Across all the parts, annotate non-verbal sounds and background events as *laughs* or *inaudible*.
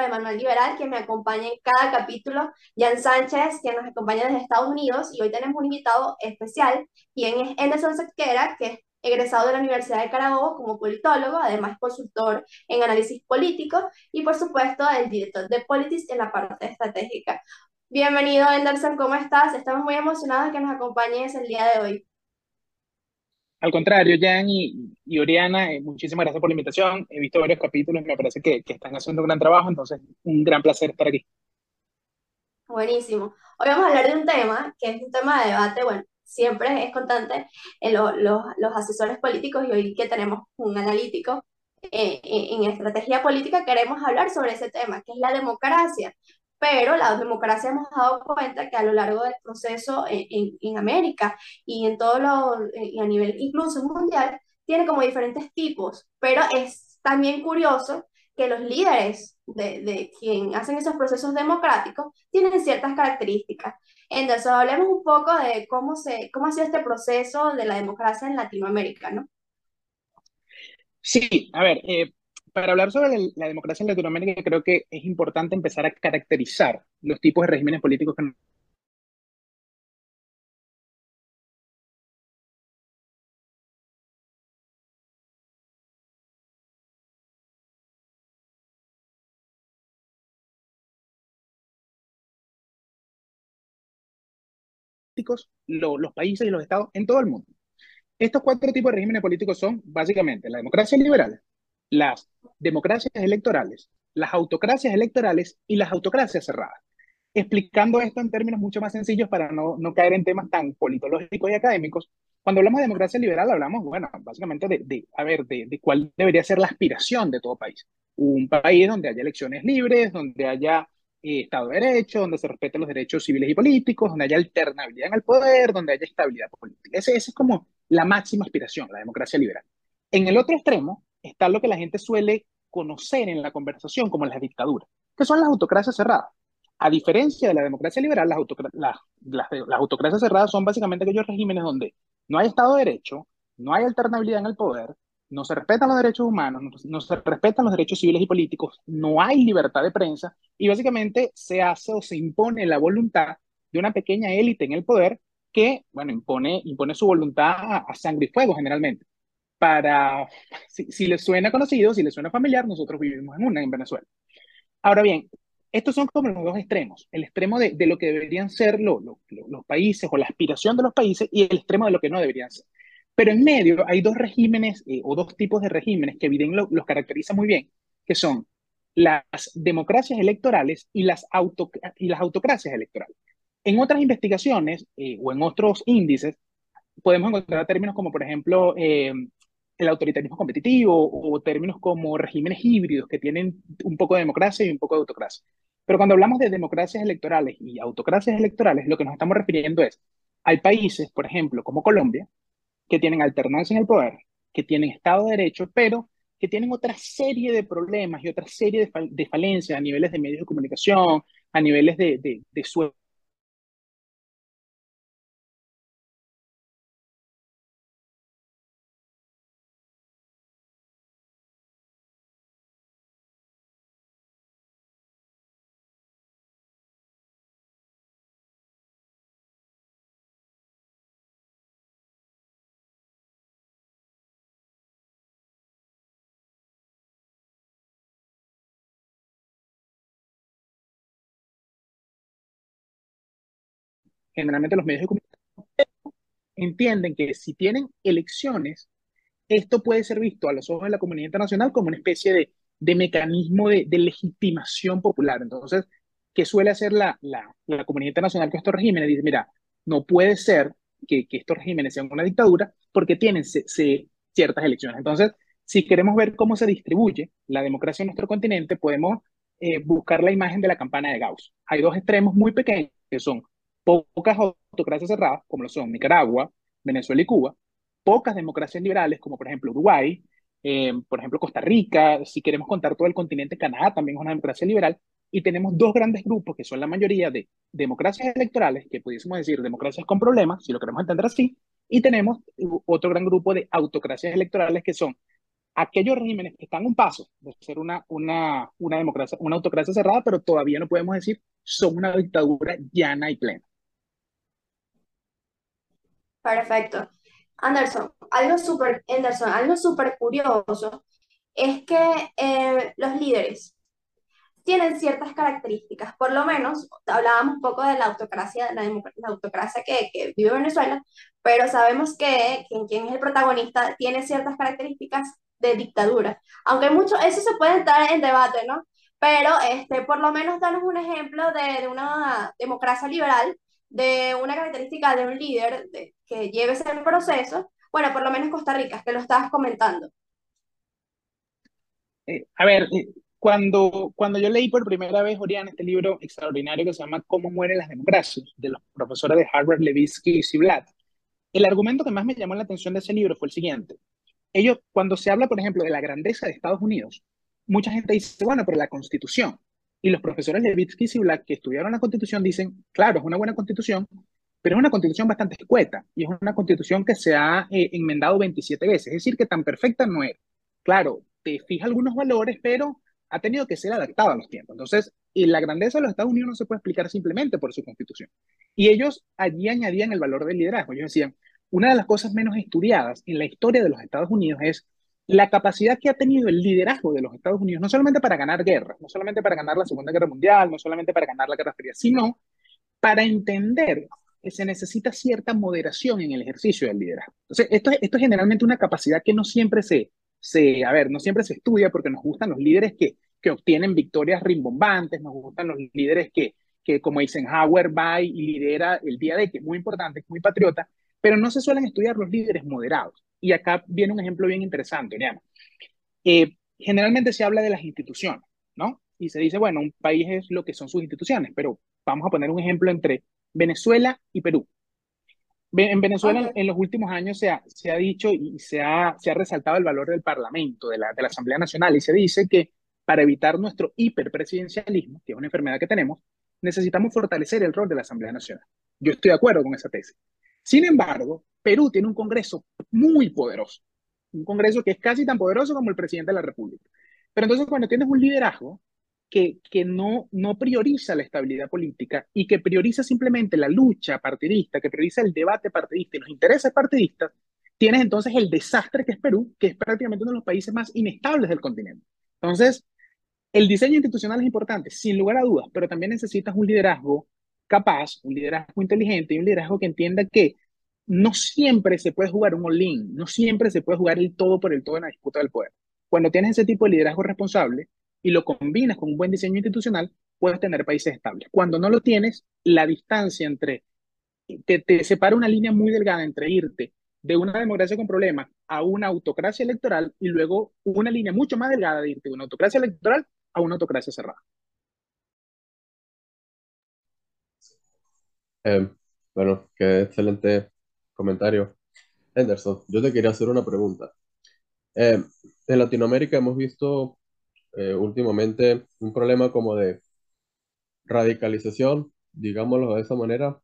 de Manuel Liberal, que me acompaña en cada capítulo, Jan Sánchez, que nos acompaña desde Estados Unidos, y hoy tenemos un invitado especial, quien es Anderson Sequera, que es egresado de la Universidad de Carabobo como politólogo, además consultor en análisis político y por supuesto el director de Politics en la parte estratégica. Bienvenido, Anderson, ¿cómo estás? Estamos muy emocionados de que nos acompañes el día de hoy. Al contrario, Jan y, y Oriana, eh, muchísimas gracias por la invitación. He visto varios capítulos, me parece que, que están haciendo un gran trabajo, entonces un gran placer estar aquí. Buenísimo. Hoy vamos a hablar de un tema que es un tema de debate, bueno, siempre es constante en los asesores políticos y hoy que tenemos un analítico eh, en estrategia política queremos hablar sobre ese tema, que es la democracia. Pero la democracia hemos dado cuenta que a lo largo del proceso en, América y en todo lo, eh, y a nivel incluso mundial, tiene como diferentes tipos, pero es también curioso que los líderes de, de quien hacen esos procesos democráticos tienen ciertas características. Entonces, hablemos un poco de cómo, se, cómo ha sido este proceso de la democracia en Latinoamérica, ¿no? Sí, a ver, eh, para hablar sobre la, democracia en Latinoamérica, creo que es importante empezar a caracterizar los tipos de regímenes políticos que los países y los estados en todo el mundo. Estos cuatro tipos de regímenes políticos son básicamente la democracia liberal, las democracias electorales, las autocracias electorales y las autocracias cerradas. Explicando esto en términos mucho más sencillos para no, no caer en temas tan politológicos y académicos, cuando hablamos de democracia liberal hablamos, bueno, básicamente de, de a ver, de, de cuál debería ser la aspiración de todo país. Un país donde haya elecciones libres, donde haya eh, Estado de Derecho, donde se respeten los derechos civiles y políticos, donde haya alternabilidad en el poder, donde haya estabilidad política. Esa es como la máxima aspiración, la democracia liberal. En el otro extremo está lo que la gente suele conocer en la conversación como las dictaduras, que son las autocracias cerradas. A diferencia de la democracia liberal, las, autocracias cerradas son básicamente aquellos regímenes donde no hay Estado de Derecho, no hay alternabilidad en el poder, no se respetan los derechos humanos, no, se respetan los derechos civiles y políticos, no hay libertad de prensa y básicamente se hace o se impone la voluntad de una pequeña élite en el poder que, bueno, impone, impone su voluntad a, sangre y fuego generalmente. Para, si, si les suena conocido, si les suena familiar, nosotros vivimos en una en Venezuela. Ahora bien, estos son como los dos extremos, el extremo de, de lo que deberían ser los países o la aspiración de los países y el extremo de lo que no deberían ser. Pero en medio hay dos regímenes eh, o dos tipos de regímenes que evidentemente los caracteriza muy bien, que son las democracias electorales y las, y las autocracias electorales. En otras investigaciones eh, o en otros índices podemos encontrar términos como, por ejemplo, eh, el autoritarismo competitivo o términos como regímenes híbridos que tienen un poco de democracia y un poco de autocracia. Pero cuando hablamos de democracias electorales y autocracias electorales, lo que nos estamos refiriendo es, hay países, por ejemplo, como Colombia, que tienen alternancia en el poder, que tienen Estado de Derecho, pero que tienen otra serie de problemas y otra serie de, falencias a niveles de medios de comunicación, a niveles de, de, de su generalmente los medios de comunicación entienden que si tienen elecciones, esto puede ser visto a los ojos de la comunidad internacional como una especie de, de mecanismo de, legitimación popular. Entonces, ¿qué suele hacer la, la, comunidad internacional con estos regímenes? Dice, mira, no puede ser que, estos regímenes sean una dictadura porque tienen ciertas elecciones. Entonces, si queremos ver cómo se distribuye la democracia en nuestro continente, podemos eh, buscar la imagen de la campana de Gauss. Hay dos extremos muy pequeños, que son pocas autocracias cerradas, como lo son Nicaragua, Venezuela y Cuba, pocas democracias liberales, como por ejemplo Uruguay, eh, por ejemplo Costa Rica, si queremos contar todo el continente, Canadá también es una democracia liberal, y tenemos dos grandes grupos que son la mayoría de democracias electorales, que pudiésemos decir democracias con problemas, si lo queremos entender así, y tenemos otro gran grupo de autocracias electorales que son aquellos regímenes que están un paso de ser una, una, una democracia, una autocracia cerrada, pero todavía no podemos decir son una dictadura llana y plena. Perfecto. Anderson, algo súper, Anderson, algo súper curioso es que eh, los líderes tienen ciertas características, por lo menos hablábamos un poco de la autocracia, la, autocracia que, que, vive Venezuela, pero sabemos que quien, quien es el protagonista tiene ciertas características de dictadura, aunque mucho, eso se puede entrar en debate, ¿no? Pero este, por lo menos danos un ejemplo de, de una democracia liberal, de una característica de un líder de, que lleve ese proceso, bueno, por lo menos Costa Rica, que lo estabas comentando. Eh, a ver, eh, cuando, cuando yo leí por primera vez, Oriana, este libro extraordinario que se llama Cómo mueren las democracias, de los profesores de Harvard, Levitsky y Ziblatt, el argumento que más me llamó la atención de ese libro fue el siguiente. Ellos, cuando se habla, por ejemplo, de la grandeza de Estados Unidos, mucha gente dice, bueno, pero la Constitución. Y los profesores Levitsky y Ziblatt, que estudiaron la Constitución, dicen, claro, es una buena Constitución, pero es una Constitución bastante escueta y es una Constitución que se ha eh, enmendado 27 veces. Es decir, que tan perfecta no es. Claro, te fija algunos valores, pero ha tenido que ser adaptada a los tiempos. Entonces, y la grandeza de los Estados Unidos no se puede explicar simplemente por su constitución. Y ellos allí añadían el valor del liderazgo. Ellos decían, una de las cosas menos estudiadas en la historia de los Estados Unidos es la capacidad que ha tenido el liderazgo de los Estados Unidos, no solamente para ganar guerras, no solamente para ganar la Segunda Guerra Mundial, no solamente para ganar la Guerra Fría, sino para entender se necesita cierta moderación en el ejercicio del liderazgo. Entonces, esto, es generalmente una capacidad que no siempre se, se, a ver, no siempre se estudia porque nos gustan los líderes que, que obtienen victorias rimbombantes, nos gustan los líderes que, que como Eisenhower va y lidera el día de que es muy importante, muy patriota, pero no se suelen estudiar los líderes moderados. Y acá viene un ejemplo bien interesante, eh, generalmente se habla de las instituciones, ¿no? Y se dice, bueno, un país es lo que son sus instituciones, pero vamos a poner un ejemplo entre Venezuela y Perú. En Venezuela en los últimos años se ha, se ha dicho y se ha, se ha resaltado el valor del Parlamento, de la, de la Asamblea Nacional, y se dice que para evitar nuestro hiperpresidencialismo, que es una enfermedad que tenemos, necesitamos fortalecer el rol de la Asamblea Nacional. Yo estoy de acuerdo con esa tesis. Sin embargo, Perú tiene un Congreso muy poderoso, un Congreso que es casi tan poderoso como el presidente de la República. Pero entonces cuando tienes un liderazgo que, no prioriza la estabilidad política y que prioriza simplemente la lucha partidista, que prioriza el debate partidista y los intereses partidistas, tienes entonces el desastre que es Perú, que es prácticamente uno de los países más inestables del continente. Entonces, el diseño institucional es importante, sin lugar a dudas, pero también necesitas un liderazgo capaz, un liderazgo inteligente y un liderazgo que entienda que no siempre se puede jugar un all-in, no siempre se puede jugar el todo por el todo en la disputa del poder. Cuando tienes ese tipo de liderazgo responsable, y lo combinas con un buen diseño institucional, puedes tener países estables. Cuando no lo tienes, la distancia entre, te, te separa una línea muy delgada entre irte de una democracia con problemas a una autocracia electoral y luego una línea mucho más delgada de irte de una autocracia electoral a una autocracia cerrada. Eh, bueno, qué excelente comentario. Henderson, yo te quería hacer una pregunta. Eh, en Latinoamérica hemos visto eh, últimamente un problema como de radicalización, digámoslo de esa manera,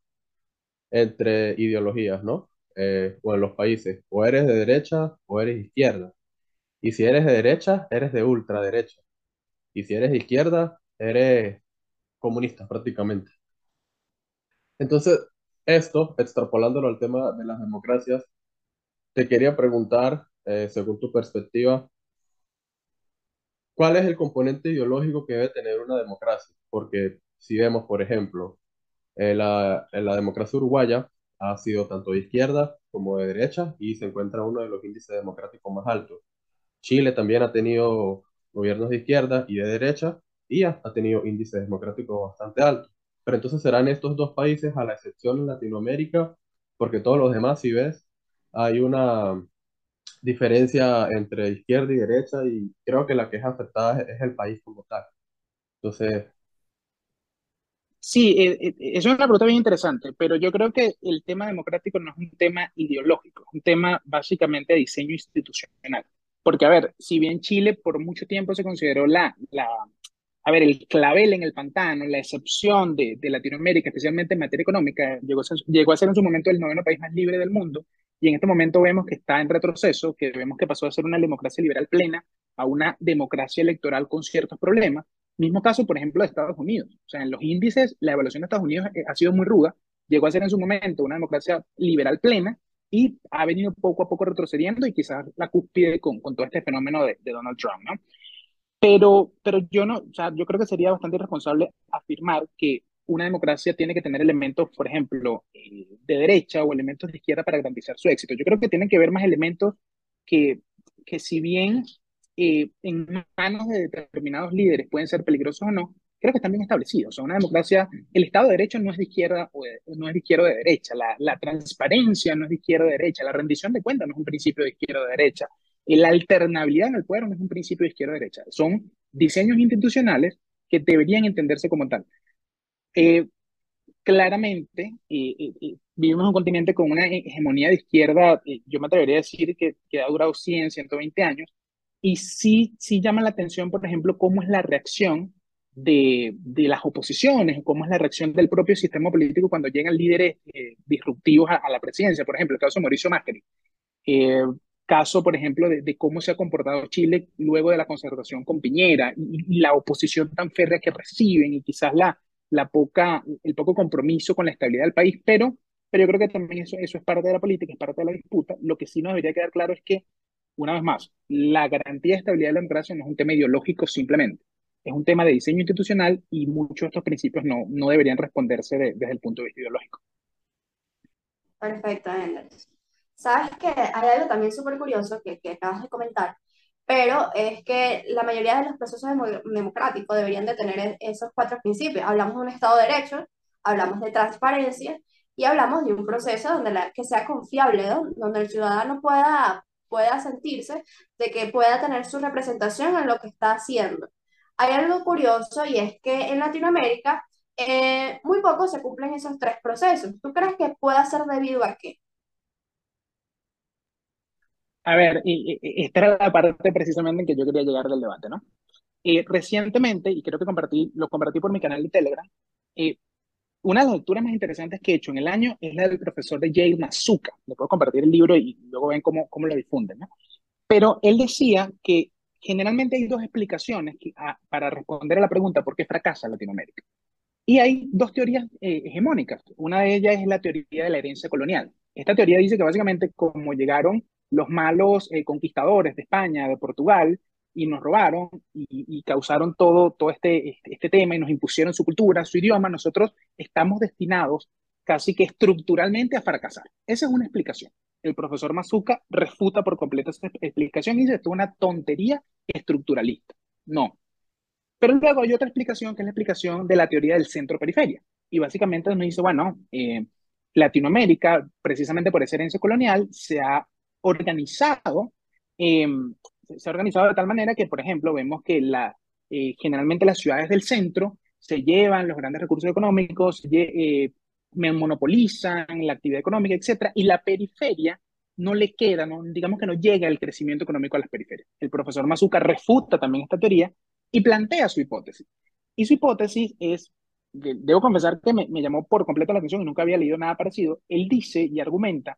entre ideologías, ¿no? Eh, o en los países, o eres de derecha o eres izquierda. Y si eres de derecha, eres de ultraderecha. Y si eres de izquierda, eres comunista prácticamente. Entonces, esto, extrapolándolo al tema de las democracias, te quería preguntar, eh, según tu perspectiva, ¿Cuál es el componente ideológico que debe tener una democracia? Porque si vemos, por ejemplo, en la, la democracia uruguaya ha sido tanto de izquierda como de derecha y se encuentra uno de los índices democráticos más altos. Chile también ha tenido gobiernos de izquierda y de derecha y ha, ha tenido índices democráticos bastante altos. Pero entonces serán estos dos países, a la excepción en Latinoamérica, porque todos los demás, si ves, hay una, diferencia entre izquierda y derecha y creo que la que es afectada es, el país como tal. Entonces... Sí, eh, eh, es una pregunta bien interesante, pero yo creo que el tema democrático no es un tema ideológico, es un tema básicamente de diseño institucional. Porque, a ver, si bien Chile por mucho tiempo se consideró la, la a ver, el clavel en el pantano, la excepción de, de Latinoamérica, especialmente en materia económica, llegó a, ser, llegó a ser en su momento el noveno país más libre del mundo y en este momento vemos que está en retroceso, que vemos que pasó a ser una democracia liberal plena a una democracia electoral con ciertos problemas. Mismo caso, por ejemplo, de Estados Unidos. O sea, en los índices, la evaluación de Estados Unidos eh, ha sido muy ruda. Llegó a ser en su momento una democracia liberal plena y ha venido poco a poco retrocediendo y quizás la cúspide con, con todo este fenómeno de, de Donald Trump, ¿no? Pero, pero yo no, o sea, yo creo que sería bastante irresponsable afirmar que una democracia tiene que tener elementos, por ejemplo, eh, de derecha o elementos de izquierda para garantizar su éxito. Yo creo que tienen que ver más elementos que, que si bien eh, en manos de determinados líderes pueden ser peligrosos o no, creo que están bien establecidos. O sea, una democracia, el Estado de Derecho no es de izquierda o no es de izquierda o de derecha, la, la transparencia no es de izquierda o de derecha, la rendición de cuentas no es un principio de izquierda o de derecha, la alternabilidad en el poder no es un principio de izquierda o derecha, son diseños institucionales que deberían entenderse como tal. Eh, claramente, eh, eh, vivimos en un continente con una hegemonía de izquierda, yo me atrevería a decir que, que ha durado 100, 120 años, y sí, sí llama la atención, por ejemplo, cómo es la reacción de, de las oposiciones, cómo es la reacción del propio sistema político cuando llegan líderes disruptivos a, la presidencia. Por ejemplo, el caso de Mauricio Macri. Caso, por ejemplo, de, cómo se ha comportado Chile luego de la concertación con Piñera y, la oposición tan férrea que reciben y quizás la, la poca, el poco compromiso con la estabilidad del país, pero, pero yo creo que también eso, eso es parte de la política, es parte de la disputa. Lo que sí nos debería quedar claro es que, una vez más, la garantía de estabilidad de la democracia no es un tema ideológico simplemente, es un tema de diseño institucional y muchos de estos principios no, no deberían responderse de, desde el punto de vista ideológico. Perfecto, Enders. Sabes que hay algo también súper curioso que, que acabas de comentar, pero es que la mayoría de los procesos democráticos deberían de tener e-, esos cuatro principios. Hablamos de un Estado de Derecho, hablamos de transparencia y hablamos de un proceso donde la, que sea confiable, donde el ciudadano pueda, pueda sentirse de que pueda tener su representación en lo que está haciendo. Hay algo curioso y es que en Latinoamérica eh, muy poco se cumplen esos tres procesos. ¿Tú crees que pueda ser debido a qué? A ver, y, esta era la parte precisamente en que yo quería llegar del debate, ¿no? Eh, recientemente, y creo que compartí, lo compartí por mi canal de Telegram, eh, una de las lecturas más interesantes que he hecho en el año es la del profesor de Yale Mazuka. Le puedo compartir el libro y luego ven cómo, cómo lo difunden, ¿no? Pero él decía que generalmente hay dos explicaciones que, a, para responder a la pregunta ¿por qué fracasa Latinoamérica? Y hay dos teorías eh, hegemónicas. Una de ellas es la teoría de la herencia colonial. Esta teoría dice que básicamente como llegaron los malos eh, conquistadores de España, de Portugal, y nos robaron y, causaron todo, todo este, este, este, tema y nos impusieron su cultura, su idioma, nosotros estamos destinados casi que estructuralmente a fracasar. Esa es una explicación. El profesor Mazuca refuta por completo esa explicación y dice, esto es una tontería estructuralista. No. Pero luego hay otra explicación que es la explicación de la teoría del centro-periferia. Y básicamente nos dice, bueno, eh, Latinoamérica, precisamente por esa herencia colonial, se ha organizado, eh, se ha organizado de tal manera que, por ejemplo, vemos que la, eh, generalmente las ciudades del centro se llevan los grandes recursos económicos, eh, monopolizan la actividad económica, etcétera, y la periferia no le queda, no, digamos que no llega el crecimiento económico a las periferias. El profesor Mazuca refuta también esta teoría y plantea su hipótesis. Y su hipótesis es, debo confesar que me, me llamó por completo la atención y nunca había leído nada parecido. Él dice y argumenta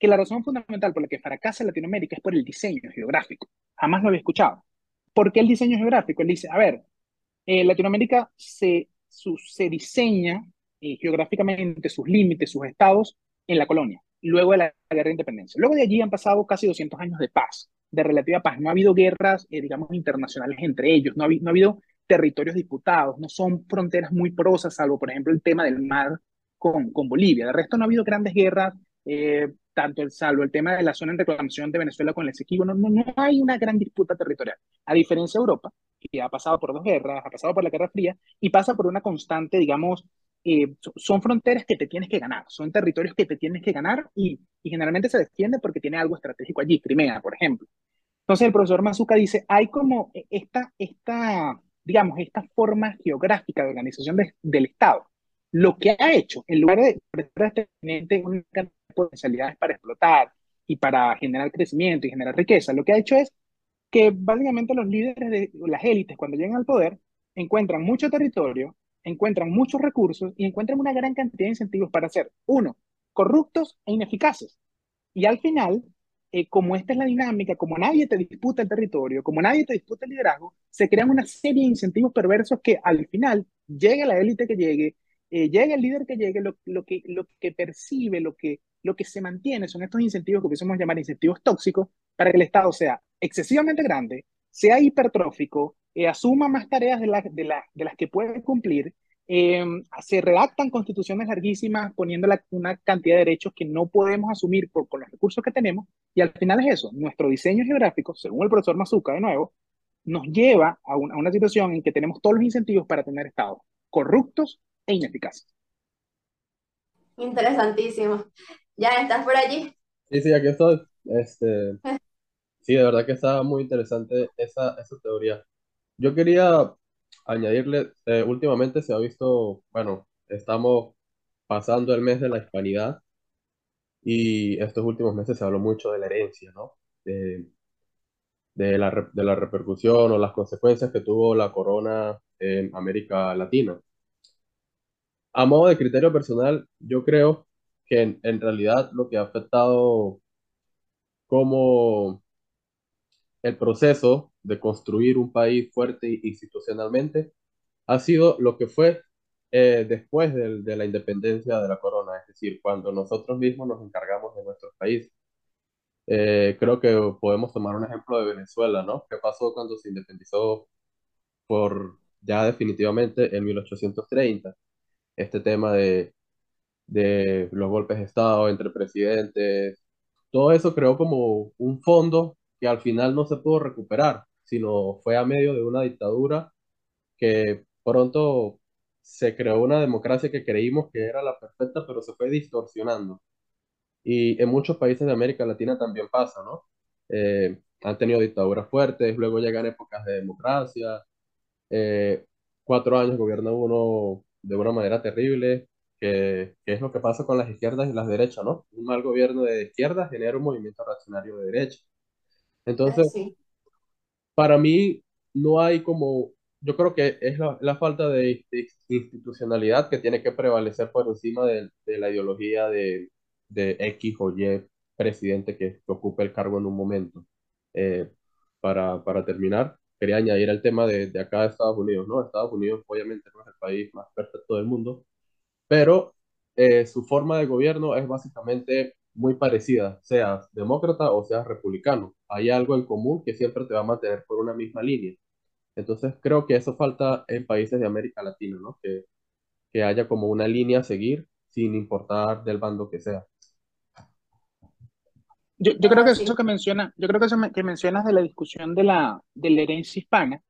que la razón fundamental por la que fracasa Latinoamérica es por el diseño geográfico. Jamás lo había escuchado. ¿Por qué el diseño geográfico? Él dice, a ver, eh, Latinoamérica se, se diseña eh, geográficamente sus límites, sus estados en la colonia, luego de la guerra de independencia. Luego de allí han pasado casi 200 años de paz, de relativa paz. No ha habido guerras, eh, digamos, internacionales entre ellos, no ha, no ha habido territorios disputados, no son fronteras muy porosas, salvo, por ejemplo, el tema del mar con, con Bolivia. De resto, no ha habido grandes guerras, eh, tanto el salvo el tema de la zona en reclamación de Venezuela con el Esequibo, no, no, no hay una gran disputa territorial. A diferencia de Europa, que ha pasado por dos guerras, ha pasado por la Guerra Fría y pasa por una constante, digamos, eh, son fronteras que te tienes que ganar, son territorios que te tienes que ganar y, y, generalmente se defiende porque tiene algo estratégico allí, Crimea, por ejemplo. Entonces el profesor Mazuca dice, hay como esta, esta digamos, esta forma geográfica de organización de, del Estado. Lo que ha hecho, en lugar de prestar este una potencialidades para explotar y para generar crecimiento y generar riqueza, lo que ha hecho es que básicamente los líderes de las élites, cuando llegan al poder, encuentran mucho territorio, encuentran muchos recursos y encuentran una gran cantidad de incentivos para ser, uno, corruptos e ineficaces. Y al final, eh, como esta es la dinámica, como nadie te disputa el territorio, como nadie te disputa el liderazgo, se crean una serie de incentivos perversos que al final llegue la élite que llegue, eh, llegue el líder que llegue, lo, que, percibe, lo que, se mantiene son estos incentivos que podemos llamar incentivos tóxicos para que el Estado sea excesivamente grande, sea hipertrófico, eh, asuma más tareas de, las que puede cumplir, eh, se redactan constituciones larguísimas poniendo una cantidad de derechos que no podemos asumir con los recursos que tenemos, y al final es eso, nuestro diseño geográfico, según el profesor Mazuca de nuevo, nos lleva a una situación en que tenemos todos los incentivos para tener estados corruptos e ineficaces. Interesantísimo. ¿Ya estás por allí? Sí, sí, aquí estoy. Este, *laughs* sí, de verdad que está muy interesante esa, esa teoría. Yo quería añadirle, eh, últimamente se ha visto, bueno, estamos pasando el mes de la hispanidad y estos últimos meses se habló mucho de la herencia, ¿no? De, de la, de la repercusión o las consecuencias que tuvo la corona en América Latina. A modo de criterio personal, yo creo que en, realidad lo que ha afectado como el proceso de construir un país fuerte institucionalmente ha sido lo que fue eh, después de, la independencia de la corona, es decir, cuando nosotros mismos nos encargamos de nuestro país. Eh, creo que podemos tomar un ejemplo de Venezuela, ¿no? ¿Qué pasó cuando se independizó por ya definitivamente en 1830? Este tema de, de los golpes de Estado entre presidentes, todo eso creó como un fondo que al final no se pudo recuperar, sino fue a medio de una dictadura que pronto se creó una democracia que creímos que era la perfecta, pero se fue distorsionando. Y en muchos países de América Latina también pasa, ¿no? Eh, han tenido dictaduras fuertes, luego llegan épocas de democracia, eh, cuatro años gobierna uno de una manera terrible, que, que, es lo que pasa con las izquierdas y las derechas, ¿no? Un mal gobierno de izquierda genera un movimiento reaccionario de derecha. Entonces, sí. para mí no hay como, yo creo que es la, la falta de, de, institucionalidad que tiene que prevalecer por encima de, de la ideología de, de, X o Y presidente que, que, ocupe el cargo en un momento. Eh, para, para, terminar, quería añadir el tema de, acá de Estados Unidos, ¿no? Estados Unidos obviamente no es el país más perfecto del mundo, pero eh, su forma de gobierno es básicamente muy parecida, seas demócrata o seas republicano. Hay algo en común que siempre te va a mantener por una misma línea. Entonces creo que eso falta en países de América Latina, ¿no? Que, que haya como una línea a seguir sin importar del bando que sea. Yo, yo creo que eso que menciona, yo creo que eso que mencionas de la discusión de la, de la herencia hispana,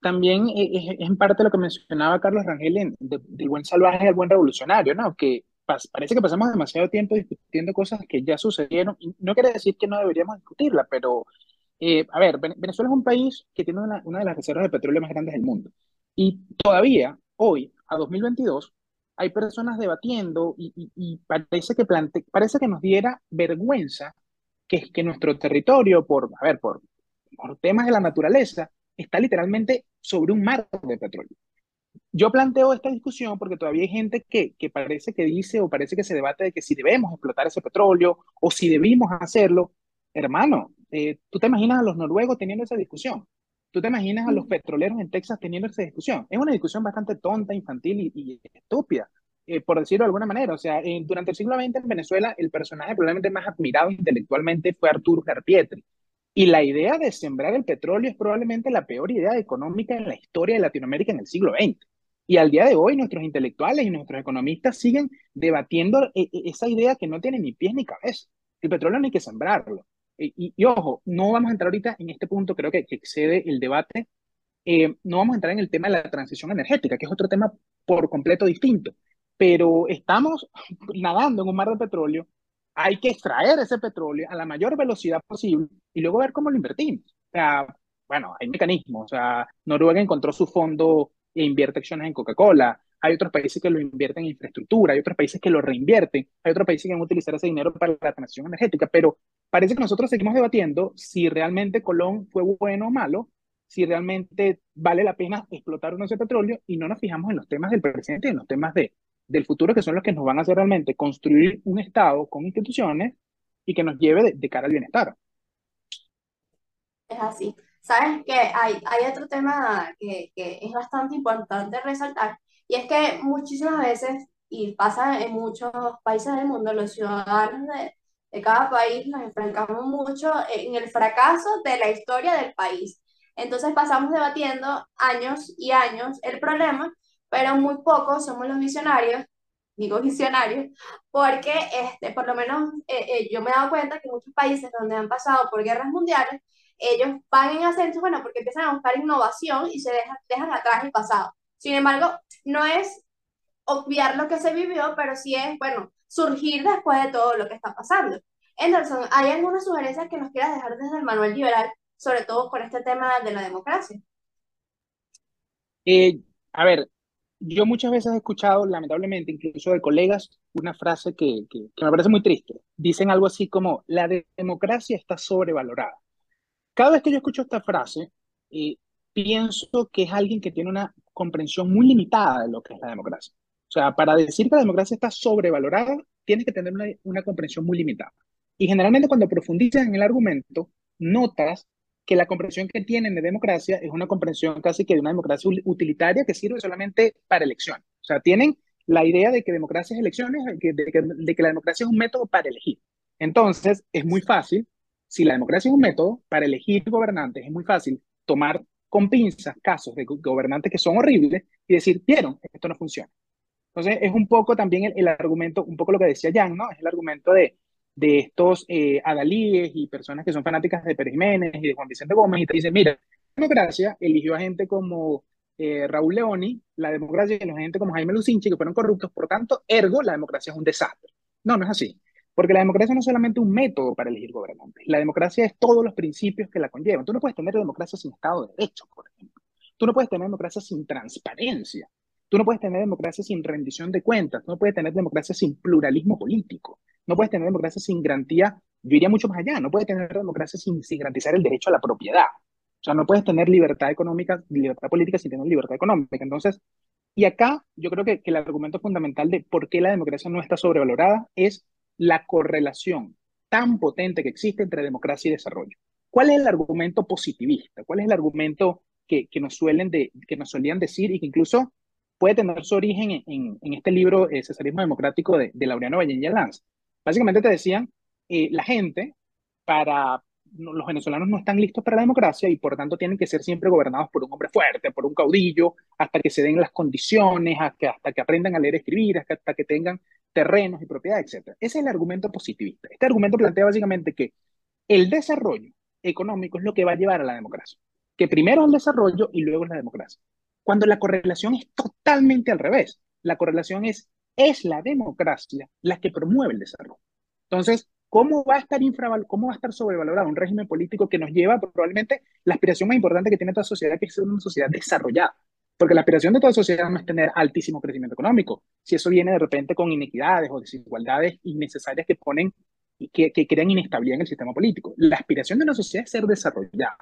también es, es, en parte lo que mencionaba Carlos Rangel en, de, del buen salvaje al buen revolucionario, ¿no? Que parece que pasamos demasiado tiempo discutiendo cosas que ya sucedieron. Y no quiere decir que no deberíamos discutirla, pero, eh, a ver, Venezuela es un país que tiene una, una, de las reservas de petróleo más grandes del mundo. Y todavía, hoy, a 2022, hay personas debatiendo y, parece, que plante, parece que nos diera vergüenza que, que nuestro territorio, por, a ver, por, temas de la naturaleza, está literalmente sobre un mar de petróleo. Yo planteo esta discusión porque todavía hay gente que, que parece que dice o parece que se debate de que si debemos explotar ese petróleo o si debimos hacerlo. Hermano, eh, ¿tú te imaginas a los noruegos teniendo esa discusión? ¿Tú te imaginas a los petroleros en Texas teniendo esa discusión? Es una discusión bastante tonta, infantil y, y estúpida, eh, por decirlo de alguna manera. O sea, eh, durante el siglo XX en Venezuela, el personaje probablemente más admirado intelectualmente fue Arturo Garpietri. Y la idea de sembrar el petróleo es probablemente la peor idea económica en la historia de Latinoamérica en el siglo XX. Y al día de hoy nuestros intelectuales y nuestros economistas siguen debatiendo esa idea que no tiene ni pies ni cabeza. El petróleo no hay que sembrarlo. Y, y, ojo, no vamos a entrar ahorita en este punto, creo que, que excede el debate. Eh, no vamos a entrar en el tema de la transición energética, que es otro tema por completo distinto. Pero estamos *laughs* nadando en un mar de petróleo. Hay que extraer ese petróleo a la mayor velocidad posible y luego ver cómo lo invertimos. O sea, bueno, hay mecanismos. O sea, Noruega encontró su fondo e invierte acciones en Coca-Cola, hay otros países que lo invierten en infraestructura, hay otros países que lo reinvierten, hay otros países que van a utilizar ese dinero para la transición energética, pero parece que nosotros seguimos debatiendo si realmente Colón fue bueno o malo, si realmente vale la pena explotar un ese petróleo y no nos fijamos en los temas del presente en los temas de, del futuro que son los que nos van a hacer realmente construir un Estado con instituciones y que nos lleve de, cara al bienestar. Es así. Sabes que hay, hay otro tema que, que es bastante importante resaltar y es que muchísimas veces, y pasa en muchos países del mundo, los ciudadanos de, de cada país nos enfrentamos mucho en el fracaso de la historia del país. Entonces pasamos debatiendo años y años el problema, pero muy pocos somos los visionarios, digo visionarios, porque este, por lo menos eh, eh, yo me he dado cuenta que muchos países donde han pasado por guerras mundiales, ellos van en ascenso, bueno, porque empiezan a buscar innovación y se dejan, dejan atrás el pasado. Sin embargo, no es obviar lo que se vivió, pero sí es, bueno, surgir después de todo lo que está pasando. Anderson, ¿hay alguna sugerencia que nos quieras dejar desde el manual liberal sobre todo con este tema de la democracia. Eh, a ver, yo muchas veces he escuchado, lamentablemente, incluso de colegas, una frase que, que, me parece muy triste. Dicen algo así como, la democracia está sobrevalorada. Cada vez que yo escucho esta frase, eh, pienso que es alguien que tiene una comprensión muy limitada de lo que es la democracia. O sea, para decir que la democracia está sobrevalorada, tienes que tener una, comprensión muy limitada. Y generalmente cuando profundizas en el argumento, notas que la comprensión que tienen de democracia es una comprensión casi que de una democracia utilitaria que sirve solamente para elecciones. O sea, tienen la idea de que democracia es elecciones, de que, de que la democracia es un método para elegir. Entonces, es muy fácil, si la democracia es un método para elegir gobernantes, es muy fácil tomar con pinzas casos de gobernantes que son horribles y decir, vieron, esto no funciona. Entonces, es un poco también el, el argumento, un poco lo que decía Jan, ¿no? Es el argumento de, de estos eh, adalíes y personas que son fanáticas de Pérez Jiménez y de Juan Vicente Gómez y te dicen, mira, la democracia eligió a gente como eh, Raúl Leoni, la democracia eligió a gente como Jaime Lucinchi que fueron corruptos, por tanto, ergo, la democracia es un desastre. No, no es así. Porque la democracia no es solamente un método para elegir gobernantes. La democracia es todos los principios que la conllevan. Tú no puedes tener democracia sin Estado de Derecho, por ejemplo. Tú no puedes tener democracia sin transparencia. Tú no puedes tener democracia sin rendición de cuentas. Tú no puedes tener democracia sin pluralismo político. No puedes tener democracia sin garantía, yo iría mucho más allá, no puedes tener democracia sin, sin garantizar el derecho a la propiedad. O sea, no puedes tener libertad económica, libertad política sin tener libertad económica. Entonces, y acá yo creo que, que el argumento fundamental de por qué la democracia no está sobrevalorada es la correlación tan potente que existe entre democracia y desarrollo. ¿Cuál es el argumento positivista? ¿Cuál es el argumento que, que nos, suelen de, que nos solían decir y que incluso puede tener su origen en, en, este libro, eh, Cesarismo Democrático de, de Laureano Valle y Lanz? Básicamente te decían, eh, la gente, para los venezolanos no están listos para la democracia y por tanto tienen que ser siempre gobernados por un hombre fuerte, por un caudillo, hasta que se den las condiciones, hasta hasta que aprendan a leer y escribir, hasta, que tengan terrenos y propiedades, etc. Ese es el argumento positivista. Este argumento plantea básicamente que el desarrollo económico es lo que va a llevar a la democracia, que primero es el desarrollo y luego es la democracia. Cuando la correlación es totalmente al revés, la correlación es es la democracia la que promueve el desarrollo. Entonces, ¿cómo va a estar infraval cómo va a estar sobrevalorado un régimen político que nos lleva probablemente la aspiración más importante que tiene toda sociedad, que es ser una sociedad desarrollada? Porque la aspiración de toda sociedad no es tener altísimo crecimiento económico. Si eso viene de repente con inequidades o desigualdades innecesarias que ponen y que, que crean inestabilidad en el sistema político. La aspiración de una sociedad es ser desarrollada.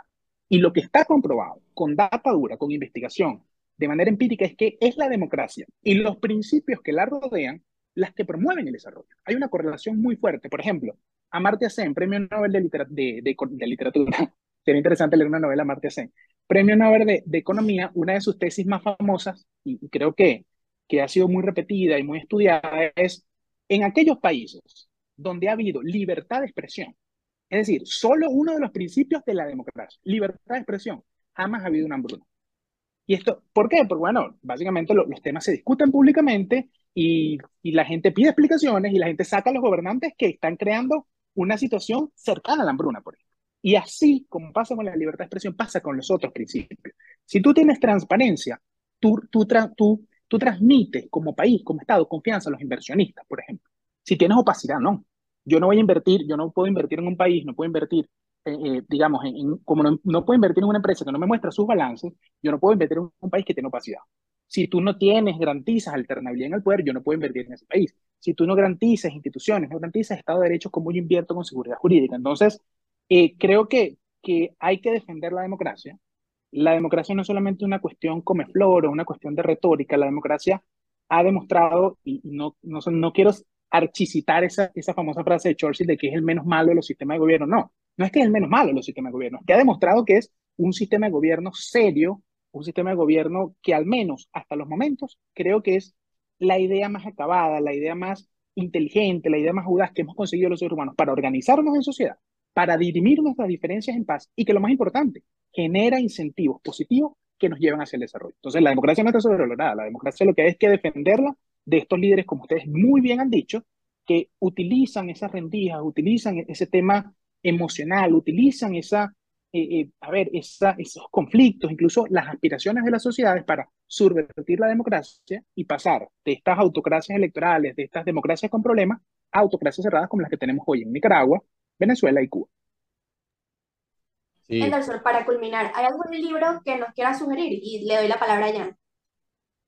Y lo que está comprobado con data dura, con investigación, de manera empírica es que es la democracia y los principios que la rodean las que promueven el desarrollo. Hay una correlación muy fuerte. Por ejemplo, Amartya Sen, Premio Nobel de, de, Literatura, *laughs* sería interesante leer una novela Amartya Sen, Premio Nobel de, Economía, una de sus tesis más famosas, y, creo que, que ha sido muy repetida y muy estudiada, es en aquellos países donde ha habido libertad de expresión, es decir, solo uno de los principios de la democracia, libertad de expresión, jamás ha habido una hambruna. ¿Y esto por qué? Porque, bueno, básicamente los temas se discuten públicamente y, y, la gente pide explicaciones y la gente saca a los gobernantes que están creando una situación cercana a la hambruna, por ejemplo. Y así, como pasa con la libertad de expresión, pasa con los otros principios. Si tú tienes transparencia, tú, tú, tú, tú transmites como país, como Estado, confianza a los inversionistas, por ejemplo. Si tienes opacidad, no. Yo no voy a invertir, yo no puedo invertir en un país, no puedo invertir eh, eh, digamos, en, como no, puedo invertir en una empresa que no me muestra sus balances, yo no puedo invertir en un país que tiene opacidad. Si tú no tienes, garantizas alternabilidad en el poder, yo no puedo invertir en ese país. Si tú no garantizas instituciones, no garantizas Estado de Derecho, ¿cómo yo invierto con seguridad jurídica? Entonces, eh, creo que, que hay que defender la democracia, la democracia no es solamente una cuestión come flor o una cuestión de retórica, la democracia ha demostrado, y no, no, no quiero archicitar esa, esa famosa frase de Churchill de que es el menos malo de los sistemas de gobierno, no, no es que es el menos malo de los sistemas de gobierno, que ha demostrado que es un sistema de gobierno serio, un sistema de gobierno que al menos hasta los momentos creo que es la idea más acabada, la idea más inteligente, la idea más audaz que hemos conseguido los seres humanos para organizarnos en sociedad, para dirimir nuestras diferencias en paz y que lo más importante, genera incentivos positivos que nos llevan hacia el desarrollo. Entonces, la democracia no está sobrevalorada, la democracia lo que hay es que defenderla de estos líderes, como ustedes muy bien han dicho, que utilizan esas rendijas, utilizan ese tema emocional, utilizan esa, eh, eh, a ver, esa, esos conflictos, incluso las aspiraciones de las sociedades para subvertir la democracia y pasar de estas autocracias electorales, de estas democracias con problemas, a autocracias cerradas como las que tenemos hoy en Nicaragua, Venezuela y Cuba. Sí. para culminar, ¿hay algún libro que nos quiera sugerir? Y le doy la palabra a Jan.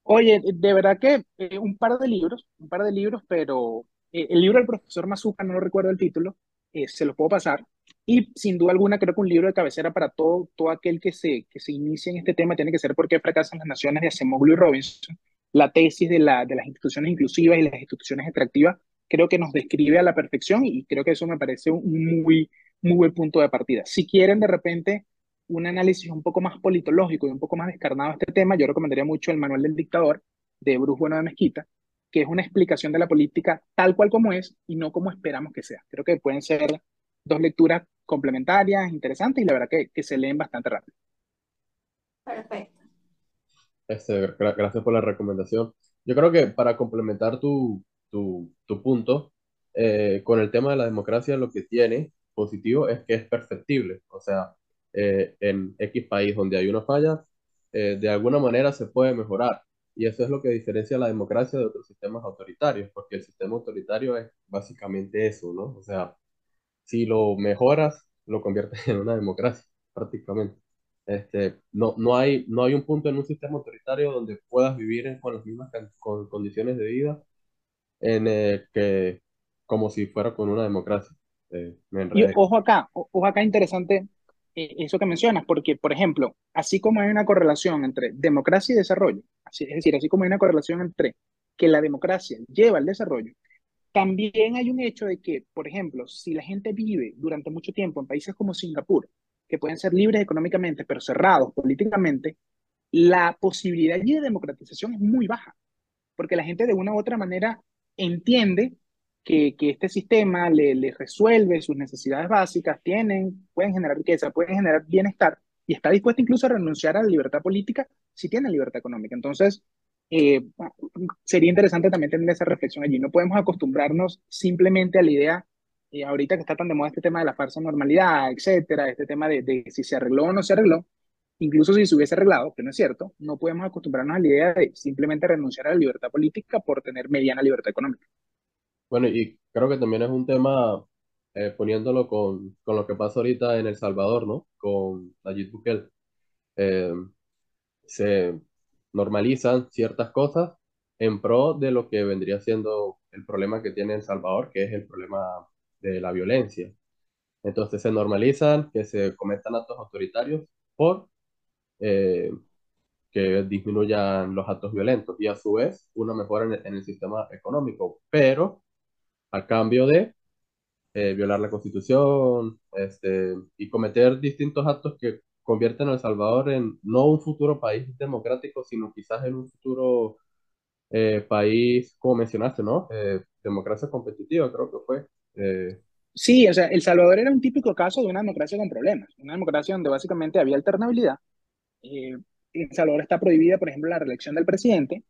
Oye, de verdad que eh, un par de libros, un par de libros, pero eh, el libro del profesor Mazuca, no recuerdo el título, eh, se lo puedo pasar. Y sin duda alguna creo que un libro de cabecera para todo, todo aquel que se, que se inicie en este tema tiene que ser ¿Por qué fracasan las naciones? de Acemoglu y Robinson. La tesis de, la, de las instituciones inclusivas y las instituciones extractivas creo que nos describe a la perfección y creo que eso me parece un muy, muy buen punto de partida. Si quieren de repente un análisis un poco más politológico y un poco más descarnado de este tema, yo recomendaría mucho el Manual del Dictador de Bruce Bueno de Mezquita, que es una explicación de la política tal cual como es y no como esperamos que sea. Creo que pueden ser dos lecturas complementarias, interesantes y la verdad que, que se leen bastante rápido. Perfecto. Este, gracias por la recomendación. Yo creo que para complementar tu, tu, tu punto, eh, con el tema de la democracia lo que tiene positivo es que es perfectible. O sea, eh, en X país donde hay una falla, eh, de alguna manera se puede mejorar. Y eso es lo que diferencia la democracia de otros sistemas autoritarios, porque el sistema autoritario es básicamente eso, ¿no? O sea, si lo mejoras, lo conviertes *laughs* en una democracia, prácticamente. Este, no, no, hay, no hay un punto en un sistema autoritario donde puedas vivir con las mismas con condiciones de vida en el que como si fuera con una democracia. Eh, y ojo acá, ojo acá interesante eh, eso que mencionas, porque, por ejemplo, así como hay una correlación entre democracia y desarrollo, así, es decir, así como hay una correlación entre que la democracia lleva al desarrollo, también hay un hecho de que, por ejemplo, si la gente vive durante mucho tiempo en países como Singapur, que pueden ser libres económicamente, pero cerrados políticamente, la posibilidad de democratización es muy baja, porque la gente de una u otra manera entiende que, que este sistema le, le, resuelve sus necesidades básicas, tienen, pueden generar riqueza, pueden generar bienestar y está dispuesto incluso a renunciar a la libertad política si tiene libertad económica. Entonces, eh, sería interesante también tener esa reflexión allí. No podemos acostumbrarnos simplemente a la idea, eh, ahorita que está tan de moda este tema de la falsa normalidad, etcétera, este tema de, de si se arregló o no se arregló, incluso si se hubiese arreglado, que no es cierto, no podemos acostumbrarnos a la idea de simplemente renunciar a la libertad política por tener mediana libertad económica. Bueno, y creo que también es un tema, eh, poniéndolo con, con, lo que pasa ahorita en El Salvador, ¿no? Con Nayib Bukele. Eh, se normalizan ciertas cosas en pro de lo que vendría siendo el problema que tiene El Salvador, que es el problema de la violencia. Entonces se normalizan que se cometan actos autoritarios por eh, que disminuyan los actos violentos y a su vez una mejora en en el sistema económico. Pero a cambio de eh, violar la constitución este, y cometer distintos actos que convierten a El Salvador en no un futuro país democrático, sino quizás en un futuro eh, país, como mencionaste, ¿no? Eh, democracia competitiva, creo que fue. Sí, o sea, El Salvador era un típico caso de una democracia con problemas, una democracia donde básicamente había alternabilidad. En El Salvador está prohibida, por ejemplo, la reelección del presidente,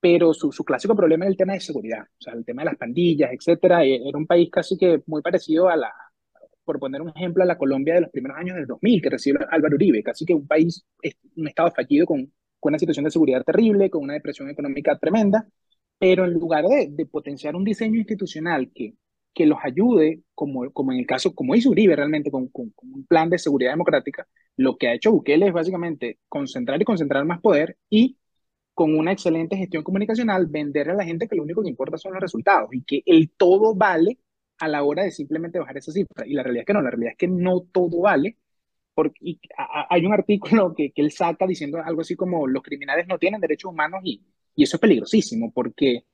pero su, su, clásico problema es el tema de seguridad, o sea, el tema de las pandillas, etcétera. E, era un país casi que muy parecido a la, por poner un ejemplo, a la Colombia de los primeros años del 2000, que recibió Álvaro Uribe, casi que un país, un estado fallido con, con una situación de seguridad terrible, con una depresión económica tremenda, pero en lugar de, de potenciar un diseño institucional que, que los ayude, como, como en el caso, como hizo Uribe realmente, con, un plan de seguridad democrática, lo que ha hecho Bukele es básicamente concentrar y concentrar más poder y con una excelente gestión comunicacional, venderle a la gente que lo único que importa son los resultados y que el todo vale a la hora de simplemente bajar esa cifra. Y la realidad es que no, la realidad es que no todo vale porque hay un artículo que, que, él saca diciendo algo así como los criminales no tienen derechos humanos y, y eso es peligrosísimo porque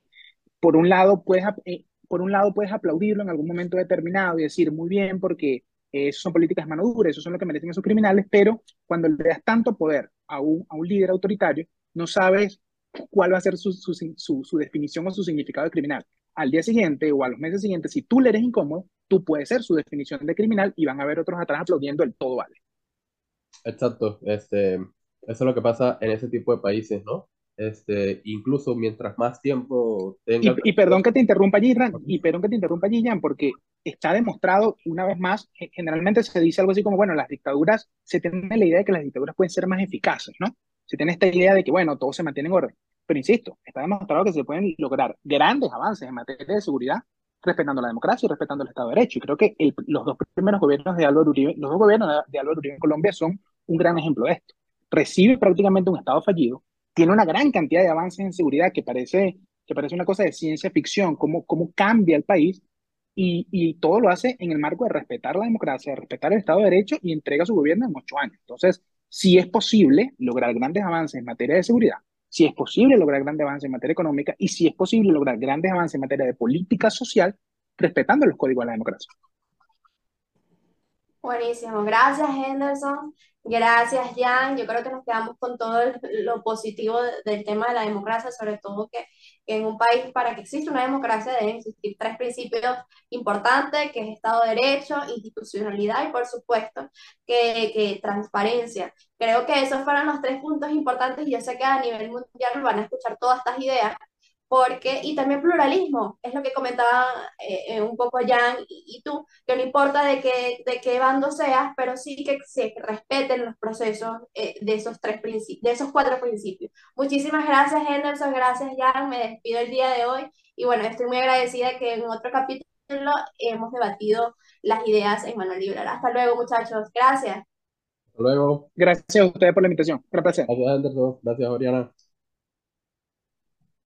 por un lado puedes, eh, por un lado puedes aplaudirlo en algún momento determinado y decir muy bien porque eso son políticas mano dura, eso son lo que merecen esos criminales, pero cuando le das tanto poder a un, a un líder autoritario, no sabes cuál va a ser su, su, su, su, definición o su significado de criminal. Al día siguiente o a los meses siguientes, si tú le eres incómodo, tú puedes ser su definición de criminal y van a haber otros atrás aplaudiendo el todo vale. Exacto, este, eso es lo que pasa en ese tipo de países, ¿no? Este, incluso mientras más tiempo tenga... Y, perdón que te interrumpa allí, y perdón que te interrumpa allí, Jan, porque está demostrado una vez más, generalmente se dice algo así como, bueno, las dictaduras, se tiene la idea de que las dictaduras pueden ser más eficaces, ¿no? Se tiene esta idea de que, bueno, todo se mantiene en orden. Pero insisto, está demostrado que se pueden lograr grandes avances en materia de seguridad respetando la democracia y respetando el Estado de Derecho. Y creo que los dos primeros gobiernos de Álvaro Uribe, los dos gobiernos de Álvaro Uribe en Colombia son un gran ejemplo de esto. Recibe prácticamente un Estado fallido, tiene una gran cantidad de avances en seguridad que parece, que parece una cosa de ciencia ficción, cómo, cómo cambia el país, y, y, todo lo hace en el marco de respetar la democracia, de respetar el Estado de Derecho y entrega su gobierno en ocho años. Entonces, si es posible lograr grandes avances en materia de seguridad, si es posible lograr grandes avances en materia económica y si es posible lograr grandes avances en materia de política social, respetando los códigos de la democracia. Buenísimo, gracias Henderson, gracias Jan, yo creo que nos quedamos con todo lo positivo del tema de la democracia, sobre todo que, en un país para que exista una democracia deben existir tres principios importantes, que es Estado de Derecho, institucionalidad y por supuesto que, que transparencia. Creo que esos fueron los tres puntos importantes. Y yo sé que a nivel mundial van a escuchar todas estas ideas porque, y también pluralismo, es lo que comentaba eh, eh, un poco Jan y, tú, que no importa de qué, de qué bando seas, pero sí que se respeten los procesos eh, de, esos tres de esos cuatro principios. Muchísimas gracias, Henderson, gracias, Jan, me despido el día de hoy, y bueno, estoy muy agradecida que en otro capítulo hemos debatido las ideas en Manuel Liberal. Hasta luego, muchachos, gracias. Hasta luego. Gracias a ustedes por la invitación, un placer. Gracias, Henderson, gracias, Oriana.